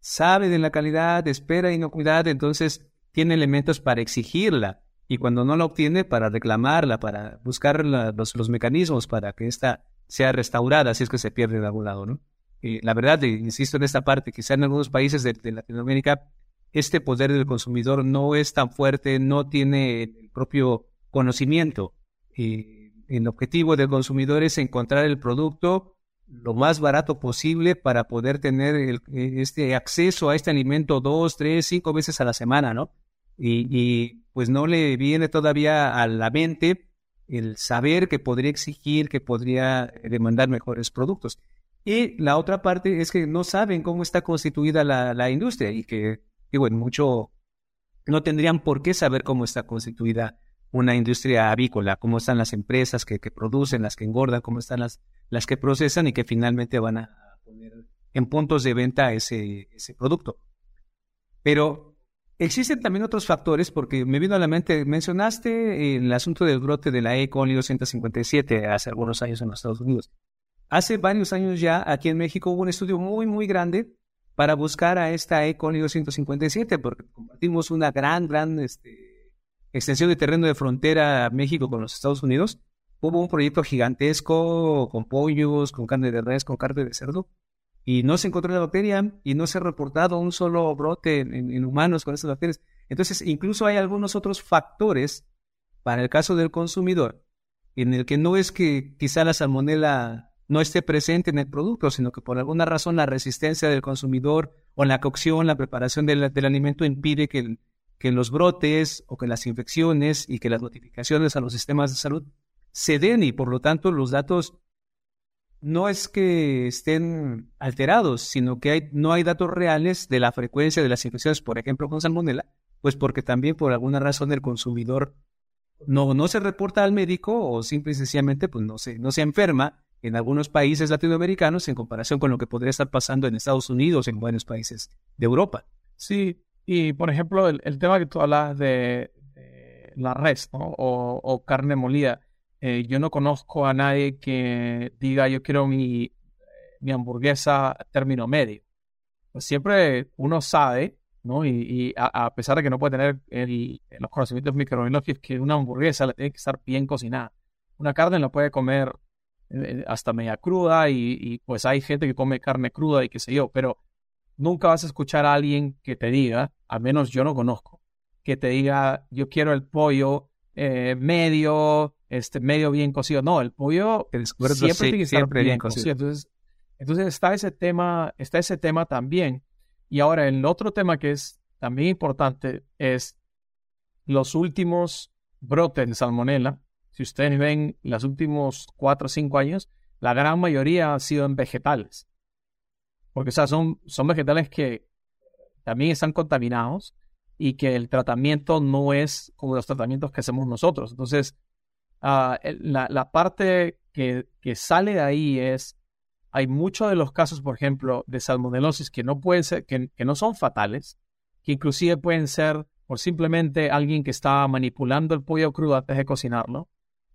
sabe de la calidad, espera inocuidad, entonces tiene elementos para exigirla y cuando no la obtiene para reclamarla, para buscar los, mecanismos para que ésta sea restaurada si es que se pierde de algún lado, ¿no? Y la verdad, insisto en esta parte, quizá en algunos países de, Latinoamérica este poder del consumidor no es tan fuerte, no tiene el propio conocimiento. Y el objetivo del consumidor es encontrar el producto lo más barato posible para poder tener el, este acceso a este alimento dos, tres, cinco veces a la semana, ¿no? Y, pues no le viene todavía a la mente el saber que podría exigir, que podría demandar mejores productos. Y la otra parte es que no saben cómo está constituida la, la industria y que, que, bueno, mucho no tendrían por qué saber cómo está constituida una industria avícola, cómo están las empresas que, que, producen, las que engordan, cómo están las, las que procesan y que finalmente van a poner en puntos de venta ese, ese producto. Pero existen también otros factores, porque me vino a la mente, mencionaste el asunto del brote de la E. coli 257 hace algunos años en los Estados Unidos. Hace varios años ya, aquí en México, hubo un estudio muy, muy grande para buscar a esta E. coli 257, porque compartimos una gran, gran este, extensión de terreno de frontera México con los Estados Unidos, hubo un proyecto gigantesco con pollos, con carne de res, con carne de cerdo, y no se encontró la bacteria y no se ha reportado un solo brote en, humanos con estas bacterias. Entonces, incluso hay algunos otros factores para el caso del consumidor, en el que no es que quizá la salmonela no esté presente en el producto, sino que por alguna razón la resistencia del consumidor o la cocción, la preparación del, alimento impide que que los brotes o que las infecciones y que las notificaciones a los sistemas de salud se den y por lo tanto los datos no es que estén alterados, sino que hay, no hay datos reales de la frecuencia de las infecciones, por ejemplo, con salmonela, pues porque también por alguna razón el consumidor no, no se reporta al médico o simple y sencillamente pues no se, no se enferma en algunos países latinoamericanos en comparación con lo que podría estar pasando en Estados Unidos, en varios países de Europa. Sí, y, por ejemplo, el, tema que tú hablas de, la res ¿no? o, carne molida, eh, yo no conozco a nadie que diga yo quiero mi, mi hamburguesa término medio. Pues siempre uno sabe, ¿no? Y, a, pesar de que no puede tener los conocimientos microbiológicos, que una hamburguesa la tiene que estar bien cocinada. Una carne la puede comer eh, hasta media cruda y, y, pues hay gente que come carne cruda y qué sé yo, pero nunca vas a escuchar a alguien que te diga, al menos yo no conozco, que te diga, yo quiero el pollo eh, medio, este, medio bien cocido. No, el pollo siempre tiene que estar bien, cocido. Entonces, entonces está ese tema, está ese tema también. Y ahora el otro tema que es también importante es los últimos brotes de salmonela. Si ustedes ven los últimos cuatro o cinco años, la gran mayoría han sido en vegetales. Porque, o sea, son, son vegetales que también están contaminados y que el tratamiento no es como los tratamientos que hacemos nosotros. Entonces, ah, la, parte que, que, sale de ahí es, hay muchos de los casos, por ejemplo, de salmonelosis que no pueden ser, que, que no son fatales, que inclusive pueden ser por simplemente alguien que está manipulando el pollo crudo antes de cocinarlo,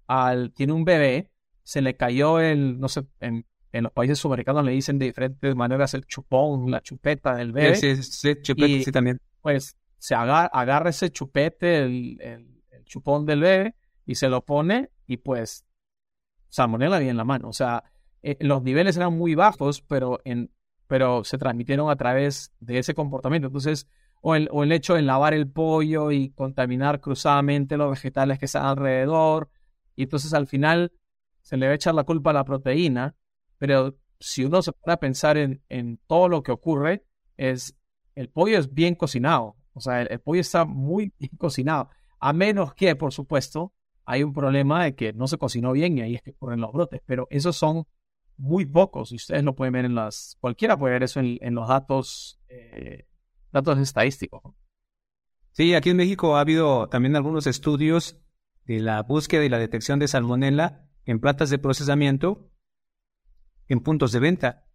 al, tiene un bebé, se le cayó el, no sé, en en los países sudamericanos le dicen de diferentes maneras el chupón, la chupeta del bebé. Sí, sí, chupete, sí, también. Pues se agarra, ese chupete, el, chupón del bebé, y se lo pone, y pues salmonella bien en la mano. O sea, eh, los niveles eran muy bajos, pero, en, pero se transmitieron a través de ese comportamiento. Entonces, o el, o el hecho de lavar el pollo y contaminar cruzadamente los vegetales que están alrededor. Y entonces al final se le va a echar la culpa a la proteína pero si uno se pone a pensar en, todo lo que ocurre, es el pollo es bien cocinado. O sea, el, pollo está muy bien cocinado. A menos que, por supuesto, hay un problema de que no se cocinó bien y ahí es que ocurren los brotes. Pero esos son muy pocos. Y ustedes lo pueden ver en las, cualquiera puede ver eso en, los datos, eh, datos estadísticos. Sí, aquí en México ha habido también algunos estudios de la búsqueda y la detección de salmonela en plantas de procesamiento en puntos de venta.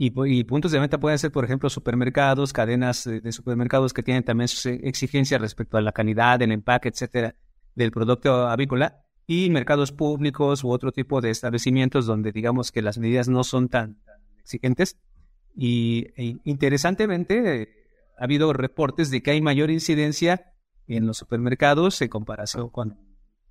Y, puntos de venta pueden ser, por ejemplo, supermercados, cadenas de, supermercados que tienen también sus exigencias respecto a la calidad, el empaque, etcétera, del producto avícola, y mercados públicos u otro tipo de establecimientos donde digamos que las medidas no son tan, exigentes. Y e interesantemente, ha habido reportes de que hay mayor incidencia en los supermercados en comparación con,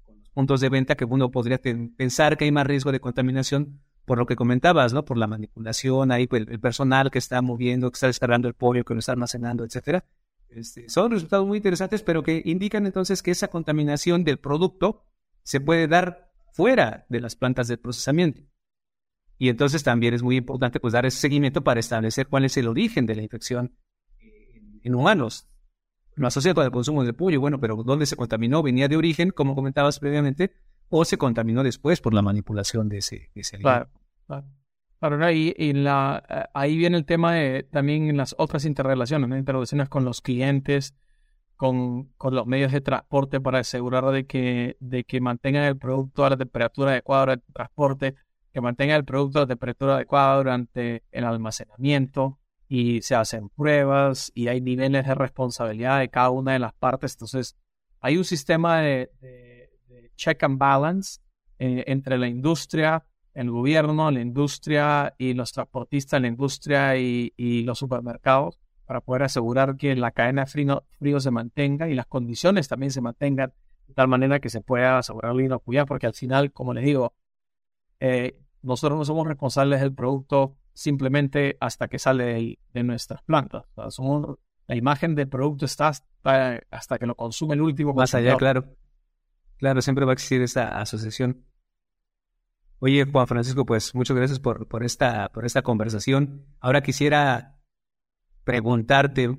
los puntos de venta que uno podría pensar que hay más riesgo de contaminación por lo que comentabas, ¿no? Por la manipulación, ahí pues, el, personal que está moviendo, que está descargando el pollo, que lo está almacenando, etcétera. Este, son resultados muy interesantes, pero que indican entonces que esa contaminación del producto se puede dar fuera de las plantas de procesamiento. Y entonces también es muy importante pues dar ese seguimiento para establecer cuál es el origen de la infección en humanos. Lo asocia con el consumo de pollo, bueno, pero ¿dónde se contaminó? ¿Venía de origen, como comentabas previamente, o se contaminó después por la manipulación de ese, ese Claro, claro. La, eh, ahí viene el tema de también las otras interrelaciones, interrelaciones con los clientes, con, con, los medios de transporte para asegurar de que, de que mantengan el producto a la temperatura adecuada durante el transporte, que mantengan el producto a la temperatura adecuada durante el almacenamiento y se hacen pruebas y hay niveles de responsabilidad de cada una de las partes. Entonces, hay un sistema de check and balance eh, entre la industria, el gobierno, la industria y los transportistas, la industria y, los supermercados para poder asegurar que la cadena de frío, se mantenga y las condiciones también se mantengan de tal manera que se pueda asegurar la inocuidad, porque al final, como les digo, eh, nosotros no somos responsables del producto simplemente hasta que sale de, nuestras plantas. la imagen del producto está hasta, que lo consume el último. Más allá, claro. Claro, siempre va a existir esta asociación. Oye, Juan Francisco, pues muchas gracias por, por, esta, por esta conversación. Ahora quisiera preguntarte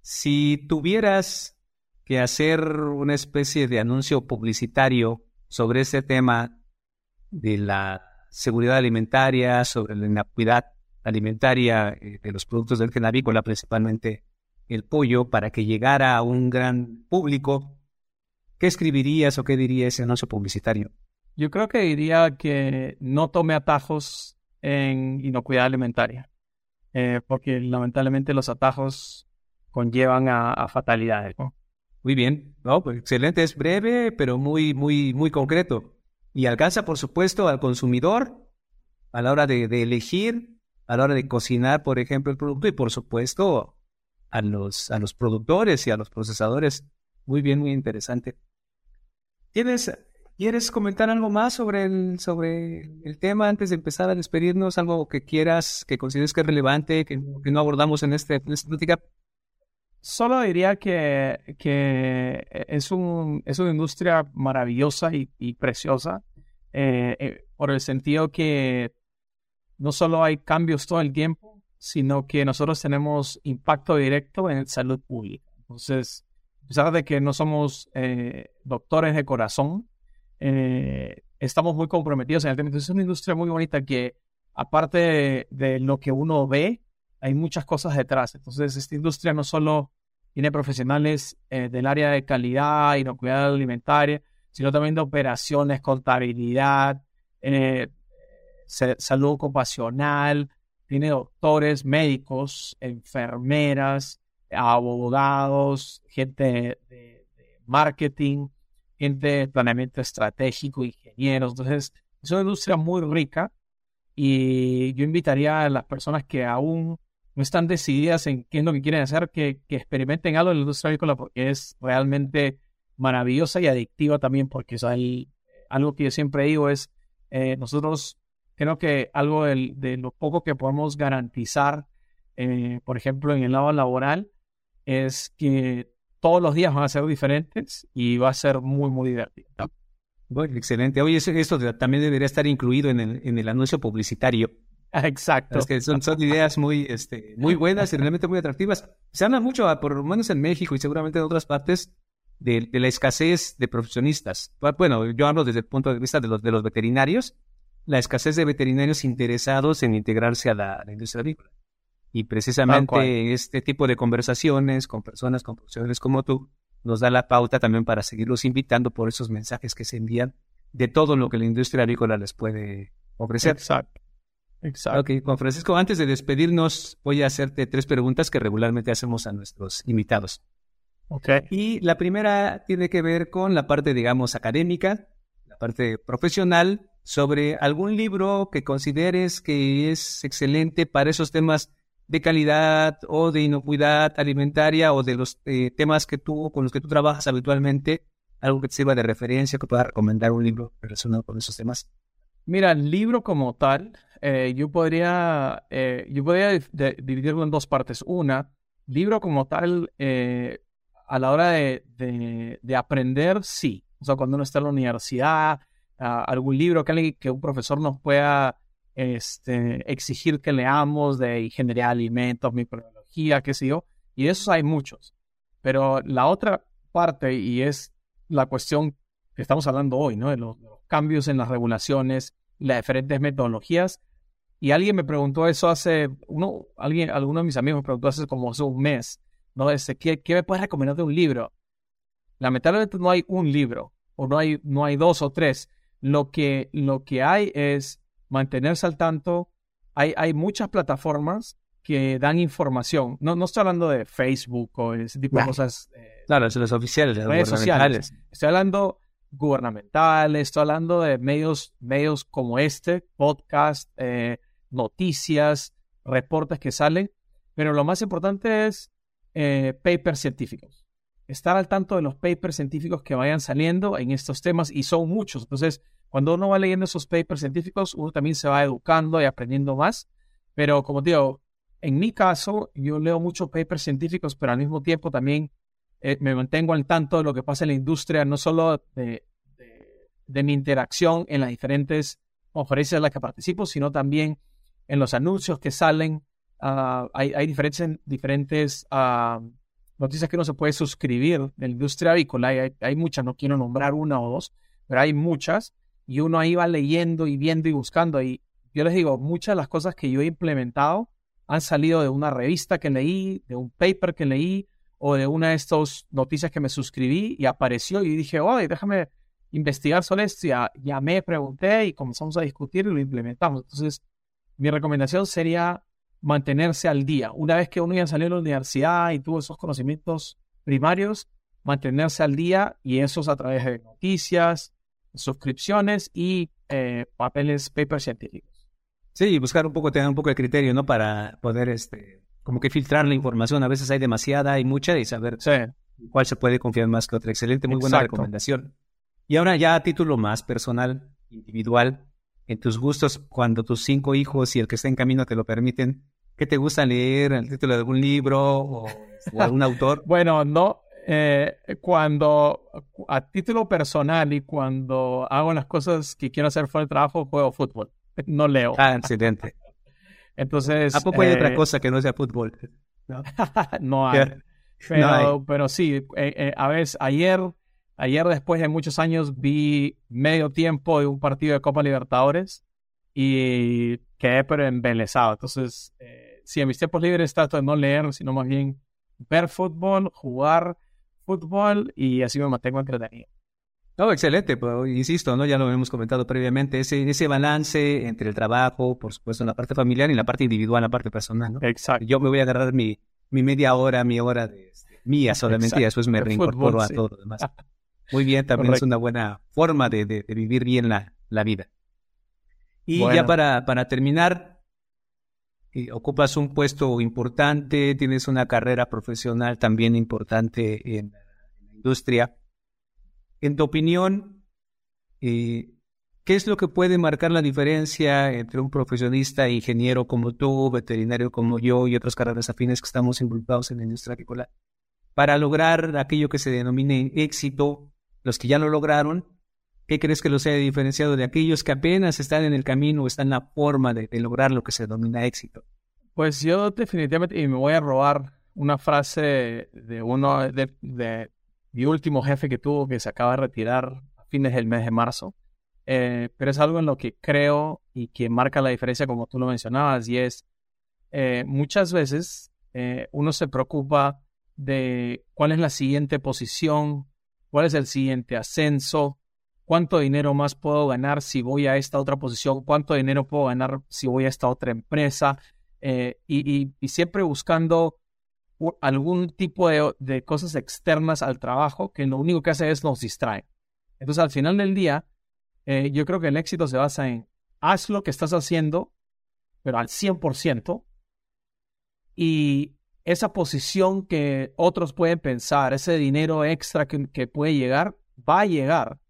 si tuvieras que hacer una especie de anuncio publicitario sobre este tema de la seguridad alimentaria, sobre la inocuidad alimentaria eh, de los productos del genavícola, principalmente el pollo, para que llegara a un gran público, ¿Qué escribirías o qué diría ese anuncio publicitario? Yo creo que diría que no tome atajos en inocuidad alimentaria, eh, porque lamentablemente los atajos conllevan a, fatalidades. Muy bien, pues excelente, es breve, pero muy, muy, muy concreto. Y alcanza, por supuesto, al consumidor a la hora de, de elegir, a la hora de cocinar, por ejemplo, el producto, y por supuesto, a los, a los productores y a los procesadores muy bien, muy interesante. ¿Tienes, ¿Quieres comentar algo más sobre el, sobre el tema antes de empezar a despedirnos? ¿Algo que quieras, que consideres que es relevante, que, no abordamos en, este, en esta plática? Solo diría que, que es, un, es una industria maravillosa y, preciosa, eh, eh, por el sentido que no solo hay cambios todo el tiempo, sino que nosotros tenemos impacto directo en salud pública. Entonces, a pesar de que no somos eh, doctores de corazón, eh, estamos muy comprometidos en el tema. Entonces es una industria muy bonita que, aparte de, lo que uno ve, hay muchas cosas detrás. Entonces esta industria no solo tiene profesionales eh, del área de calidad, inocuidad alimentaria, sino también de operaciones, contabilidad, salud ocupacional, tiene doctores, médicos, enfermeras, abogados, gente de, marketing, gente de planeamiento estratégico, ingenieros. Entonces, es una industria muy rica y yo invitaría a las personas que aún no están decididas en qué es lo que quieren hacer, que, experimenten algo en la industria agrícola porque es realmente maravillosa y adictiva también, porque es algo que yo siempre digo es, eh, nosotros creo que algo de, lo poco que podemos garantizar, eh, por ejemplo, en el lado laboral, es que todos los días van a ser diferentes y va a ser muy, muy divertido. Bueno, excelente. Oye, esto también debería estar incluido en el, en el anuncio publicitario. Exacto. Es que son, son ideas muy, este, muy buenas y realmente muy atractivas. Se habla mucho, ah, por lo menos en México y seguramente en otras partes, de, la escasez de profesionistas. Bueno, yo hablo desde el punto de vista de los, de los veterinarios, la escasez de veterinarios interesados en integrarse a la, industria avícola. Y precisamente este tipo de conversaciones con personas, con profesionales como tú, nos da la pauta también para seguirlos invitando por esos mensajes que se envían de todo lo que la industria avícola les puede ofrecer. Exacto. Exacto. Ok, Juan Francisco, antes de despedirnos, voy a hacerte tres preguntas que regularmente hacemos a nuestros invitados. Ok. Y la primera tiene que ver con la parte, digamos, académica, la parte profesional, sobre algún libro que consideres que es excelente para esos temas de calidad o de inocuidad alimentaria o de los eh, temas que tú, con los que tú trabajas habitualmente, algo que te sirva de referencia, que puedas recomendar un libro relacionado con esos temas. Mira, el libro como tal, eh, yo podría, eh, yo podría dividirlo en dos partes. Una, libro como tal, eh, a la hora de, de, aprender, sí. O sea, cuando uno está en la universidad, algún libro que, que un profesor nos pueda este, exigir que leamos de ingeniería de alimentos, microbiología, qué sé yo. Y de esos hay muchos. Pero la otra parte, y es la cuestión que estamos hablando hoy, ¿no? De los, cambios en las regulaciones, las diferentes metodologías. Y alguien me preguntó eso hace, uno, alguien, alguno de mis amigos me preguntó hace como hace un mes, ¿no? Este, ¿qué, ¿Qué me puedes recomendar de un libro? Lamentablemente no hay un libro, o no hay, no hay dos o tres. Lo que, lo que hay es mantenerse al tanto. Hay, hay muchas plataformas que dan información. No, no estoy hablando de Facebook o ese tipo de cosas. Eh, claro, son los oficiales, las redes sociales. Estoy hablando gubernamentales, estoy hablando de medios, medios como este, podcast, eh, noticias, reportes que salen, pero lo más importante es eh, papers científicos. Estar al tanto de los papers científicos que vayan saliendo en estos temas y son muchos. Entonces, cuando uno va leyendo esos papers científicos, uno también se va educando y aprendiendo más. Pero como digo, en mi caso, yo leo muchos papers científicos, pero al mismo tiempo también eh, me mantengo al tanto de lo que pasa en la industria, no solo de, de, mi interacción en las diferentes conferencias en las que participo, sino también en los anuncios que salen. Ah, hay, hay, diferentes, diferentes uh, noticias que uno se puede suscribir de la industria avícola. Hay, hay, muchas, no quiero nombrar una o dos, pero hay muchas. Y uno ahí va leyendo y viendo y buscando. Y yo les digo, muchas de las cosas que yo he implementado han salido de una revista que leí, de un paper que leí, o de una de estas noticias que me suscribí y apareció y dije, oye, déjame investigar sobre esto. Llamé, pregunté y comenzamos a discutir y lo implementamos. Entonces, mi recomendación sería mantenerse al día. Una vez que uno ya salió de la universidad y tuvo esos conocimientos primarios, mantenerse al día y eso es a través de noticias, suscripciones y eh, papeles, papers científicos. Sí, buscar un poco, tener un poco de criterio, ¿no? Para poder este, como que filtrar la información. A veces hay demasiada, hay mucha y saber cuál se puede confiar más que otra. Excelente, muy buena recomendación. Y ahora ya a título más personal, individual, en tus gustos, cuando tus cinco hijos y el que está en camino te lo permiten, ¿qué te gusta leer? ¿El título de algún libro o, algún autor? bueno, no. Eh, cuando a título personal y cuando hago las cosas que quiero hacer fuera del trabajo, juego fútbol. No leo. Ah, excelente. Entonces. ¿A poco hay otra eh, cosa que no sea fútbol? No, hay. Pero, pero sí, eh, eh, a veces ayer, ayer después de muchos años vi medio tiempo de un partido de Copa Libertadores y quedé pero embelesado. Entonces, eh, sí, en mis tiempos libres trato de no leer, sino más bien ver fútbol, jugar fútbol y así me mantengo entretenido. No, excelente, pero insisto, ¿no? Ya lo hemos comentado previamente, ese, ese balance entre el trabajo, por supuesto, en la parte familiar y la parte individual, la parte personal, ¿no? Exacto. Yo me voy a agarrar mi, mi media hora, mi hora de este, mía solamente y después me reincorporo a todo lo demás. Muy bien, también es una buena forma de, de, vivir bien la, la vida. Y ya para, para terminar, eh, ocupas un puesto importante, tienes una carrera profesional también importante en la industria. En tu opinión, eh, ¿qué es lo que puede marcar la diferencia entre un profesionista, ingeniero como tú, veterinario como yo y otras carreras afines que estamos involucrados en la industria agrícola para lograr aquello que se denomine éxito? Los que ya lo lograron, ¿qué crees que los haya diferenciado de aquellos que apenas están en el camino o están en la forma de, lograr lo que se denomina éxito? Pues yo definitivamente, y me voy a robar una frase de uno de, mi último jefe que tuvo, que se acaba de retirar a fines del mes de marzo, eh, pero es algo en lo que creo y que marca la diferencia como tú lo mencionabas y es eh, muchas veces eh, uno se preocupa de cuál es la siguiente posición, cuál es el siguiente ascenso, cuánto dinero más puedo ganar si voy a esta otra posición, cuánto dinero puedo ganar si voy a esta otra empresa, y, siempre buscando algún tipo de, cosas externas al trabajo que lo único que hace es nos distrae. Entonces, al final del día, eh, yo creo que el éxito se basa en haz lo que estás haciendo, pero al 100%, y esa posición que otros pueden pensar, ese dinero extra que puede llegar, va a llegar.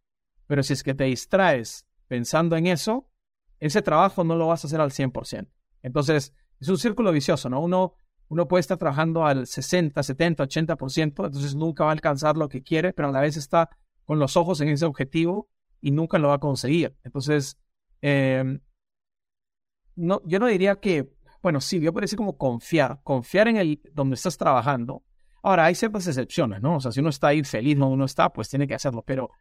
Pero si es que te distraes pensando en eso, ese trabajo no lo vas a hacer al 100%. Entonces, es un círculo vicioso, ¿no? Uno, uno puede estar trabajando al 60, 70, 80%, entonces nunca va a alcanzar lo que quiere, pero a la vez está con los ojos en ese objetivo y nunca lo va a conseguir. Entonces, em, no, yo no diría que, bueno, sí, yo parece como confiar, confiar en el donde estás trabajando. Ahora, hay ciertas excepciones, ¿no? O sea, si uno está ahí feliz donde uno está, pues tiene que hacerlo, pero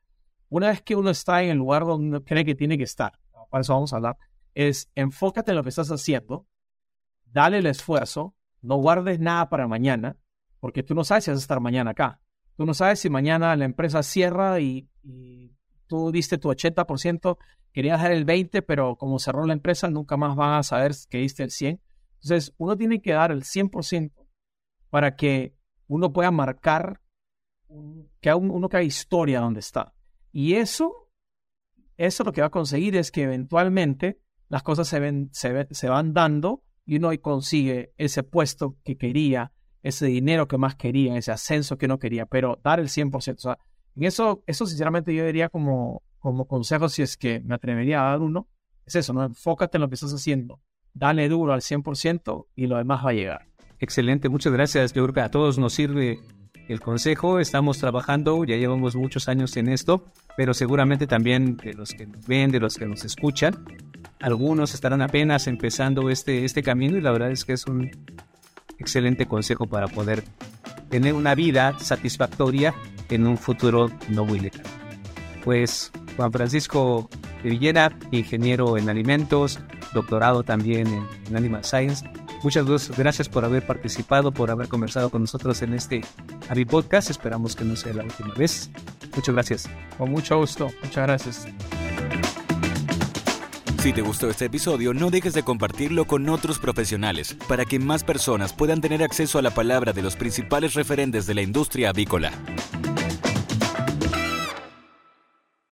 una vez que uno está en el lugar donde cree que tiene que estar, para eso vamos a hablar, es enfócate en lo que estás haciendo, dale el esfuerzo, no guardes nada para mañana, porque tú no sabes si vas a estar mañana acá. Tú no sabes si mañana la empresa cierra y tú diste tu 80%, querías dar el 20%, pero como cerró la empresa, nunca más van a saber que diste el 100%. Entonces, uno tiene que dar el 100% para que uno pueda marcar, que uno que haga historia donde está. Y eso, eso lo que va a conseguir es que eventualmente las cosas se, ven, se, se van dando y uno consigue ese puesto que quería, ese dinero que más quería, ese ascenso que no quería, pero dar el 100%. O sea, en eso, eso sinceramente yo diría como, como consejo, si es que me atrevería a dar uno, es eso, ¿no? Enfócate en lo que estás haciendo, dale duro al 100% y lo demás va a llegar. Excelente, muchas gracias. Yo creo que a todos nos sirve el consejo. Estamos trabajando, ya llevamos muchos años en esto, pero seguramente también de los que nos ven, de los que nos escuchan, algunos estarán apenas empezando este, este camino y la verdad es que es un excelente consejo para poder tener una vida satisfactoria en un futuro no muy lejano. Pues Juan Francisco de Villena, ingeniero en alimentos, doctorado también en, Animal Science. Muchas gracias por haber participado, por haber conversado con nosotros en este Avi Podcast. Esperamos que no sea la última vez. Muchas gracias. Con mucho gusto. Muchas gracias. Si te gustó este episodio, no dejes de compartirlo con otros profesionales para que más personas puedan tener acceso a la palabra de los principales referentes de la industria avícola.